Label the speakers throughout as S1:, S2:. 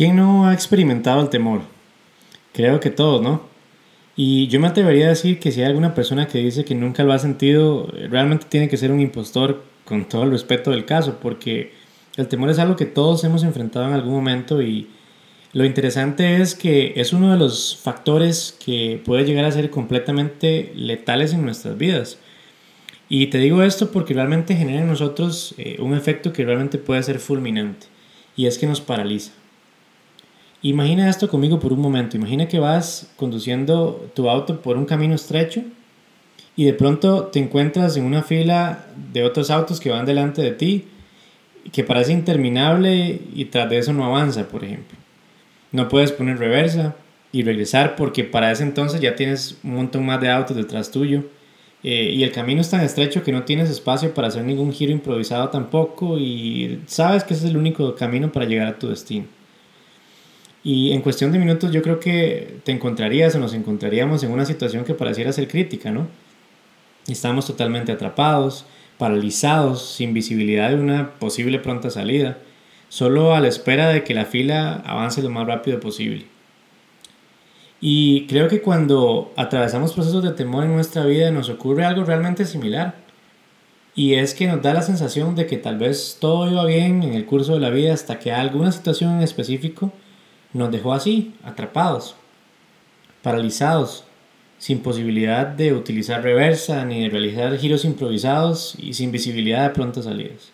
S1: ¿Quién no ha experimentado el temor? Creo que todos, ¿no? Y yo me atrevería a decir que si hay alguna persona que dice que nunca lo ha sentido, realmente tiene que ser un impostor con todo el respeto del caso, porque el temor es algo que todos hemos enfrentado en algún momento y lo interesante es que es uno de los factores que puede llegar a ser completamente letales en nuestras vidas. Y te digo esto porque realmente genera en nosotros eh, un efecto que realmente puede ser fulminante y es que nos paraliza. Imagina esto conmigo por un momento. Imagina que vas conduciendo tu auto por un camino estrecho y de pronto te encuentras en una fila de otros autos que van delante de ti que parece interminable y tras de eso no avanza, por ejemplo. No puedes poner reversa y regresar porque para ese entonces ya tienes un montón más de autos detrás tuyo eh, y el camino es tan estrecho que no tienes espacio para hacer ningún giro improvisado tampoco y sabes que ese es el único camino para llegar a tu destino. Y en cuestión de minutos yo creo que te encontrarías o nos encontraríamos en una situación que pareciera ser crítica, ¿no? Estamos totalmente atrapados, paralizados, sin visibilidad de una posible pronta salida, solo a la espera de que la fila avance lo más rápido posible. Y creo que cuando atravesamos procesos de temor en nuestra vida nos ocurre algo realmente similar. Y es que nos da la sensación de que tal vez todo iba bien en el curso de la vida hasta que alguna situación en específico nos dejó así, atrapados, paralizados, sin posibilidad de utilizar reversa ni de realizar giros improvisados y sin visibilidad de prontas salidas.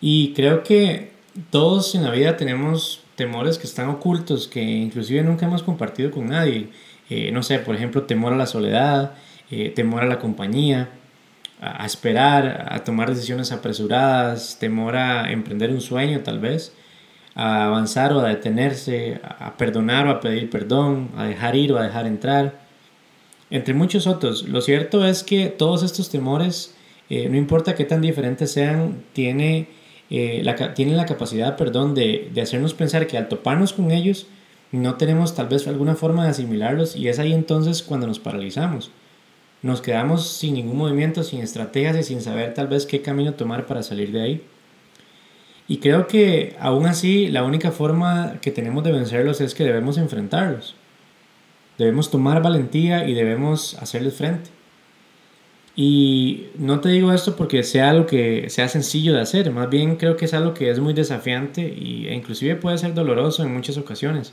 S1: Y creo que todos en la vida tenemos temores que están ocultos, que inclusive nunca hemos compartido con nadie. Eh, no sé, por ejemplo, temor a la soledad, eh, temor a la compañía, a, a, esperar, a tomar decisiones apresuradas, temor a emprender un sueño tal vez a avanzar o a detenerse, a perdonar o a pedir perdón, a dejar ir o a dejar entrar, entre muchos otros. Lo cierto es que todos estos temores, eh, no importa qué tan diferentes sean, tiene, eh, la, tienen la capacidad perdón, de, de hacernos pensar que al toparnos con ellos, no tenemos tal vez alguna forma de asimilarlos y es ahí entonces cuando nos paralizamos. Nos quedamos sin ningún movimiento, sin estrategias y sin saber tal vez qué camino tomar para salir de ahí. Y creo que aún así la única forma que tenemos de vencerlos es que debemos enfrentarlos. Debemos tomar valentía y debemos hacerles frente. Y no te digo esto porque sea algo que sea sencillo de hacer, más bien creo que es algo que es muy desafiante e inclusive puede ser doloroso en muchas ocasiones.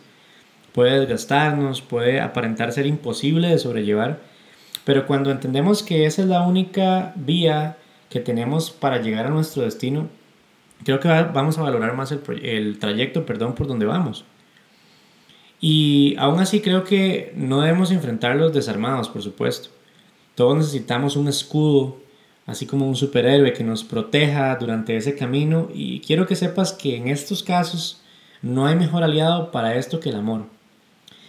S1: Puede desgastarnos, puede aparentar ser imposible de sobrellevar, pero cuando entendemos que esa es la única vía que tenemos para llegar a nuestro destino, creo que vamos a valorar más el, trayecto perdón, por donde vamos. Y aún así creo que no debemos enfrentarlos desarmados, por supuesto. Todos necesitamos un escudo, así como un superhéroe que nos proteja durante ese camino. Y quiero que sepas que en estos casos no hay mejor aliado para esto que el amor.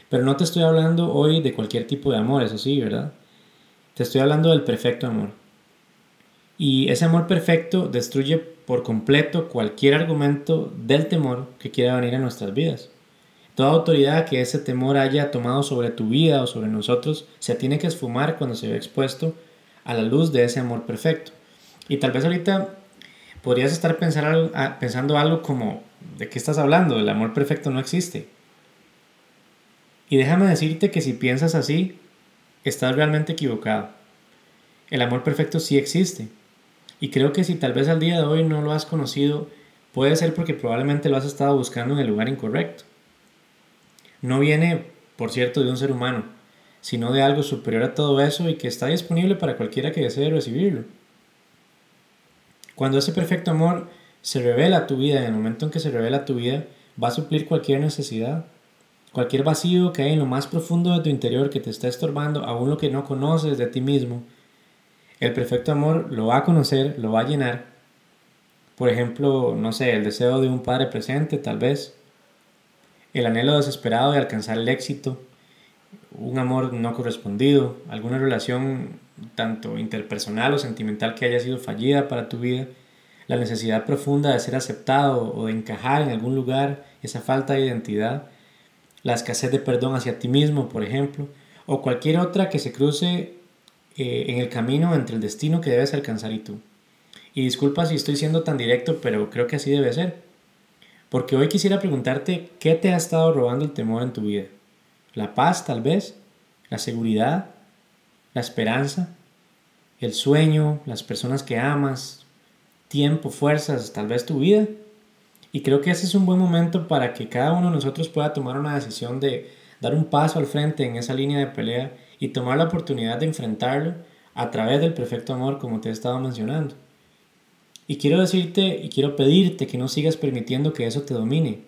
S1: Pero no te estoy hablando hoy de cualquier tipo de amor, eso sí, ¿verdad? Te estoy hablando del perfecto amor. Y ese amor perfecto destruye por completo cualquier argumento del temor que quiera venir a nuestras vidas. Toda autoridad que ese temor haya tomado sobre tu vida o sobre nosotros se tiene que esfumar cuando se ve expuesto a la luz de ese amor perfecto. Y tal vez ahorita podrías estar pensando algo como, ¿de qué estás hablando? El amor perfecto no existe. Y déjame decirte que si piensas así, estás realmente equivocado. El amor perfecto sí existe y creo que si tal vez al día de hoy no lo has conocido, puede ser porque probablemente lo has estado buscando en el lugar incorrecto. No viene, por cierto, de un ser humano, sino de algo superior a todo eso y que está disponible para cualquiera que desee recibirlo. Cuando ese perfecto amor se revela a tu vida, en el momento en que se revela a tu vida, va a suplir cualquier necesidad, cualquier vacío que hay en lo más profundo de tu interior que te está estorbando, aún lo que no conoces de ti mismo, el perfecto amor lo va a conocer, lo va a llenar. Por ejemplo, no sé, el deseo de un padre presente, tal vez. El anhelo desesperado de alcanzar el éxito. Un amor no correspondido. Alguna relación tanto interpersonal o sentimental que haya sido fallida para tu vida. La necesidad profunda de ser aceptado o de encajar en algún lugar. Esa falta de identidad. La escasez de perdón hacia ti mismo, por ejemplo. O cualquier otra que se cruce eh, en el camino entre el destino que debes alcanzar y tú. Y disculpa si estoy siendo tan directo, pero creo que así debe ser. Porque hoy quisiera preguntarte qué te ha estado robando el temor en tu vida. La paz tal vez, la seguridad, la esperanza, el sueño, las personas que amas, tiempo, fuerzas, tal vez tu vida. Y creo que ese es un buen momento para que cada uno de nosotros pueda tomar una decisión de dar un paso al frente en esa línea de pelea y tomar la oportunidad de enfrentarlo a través del perfecto amor como te he estado mencionando. Y quiero decirte y quiero pedirte que no sigas permitiendo que eso te domine.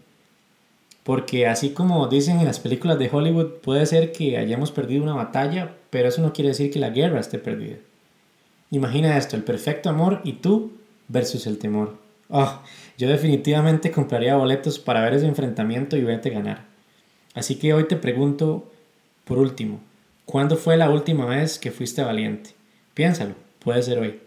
S1: Porque así como dicen en las películas de Hollywood, puede ser que hayamos perdido una batalla, pero eso no quiere decir que la guerra esté perdida. Imagina esto, el perfecto amor y tú versus el temor. Oh, yo definitivamente compraría boletos para ver ese enfrentamiento y verte ganar. Así que hoy te pregunto, por último, ¿cuándo fue la última vez que fuiste valiente? Piénsalo, puede ser hoy.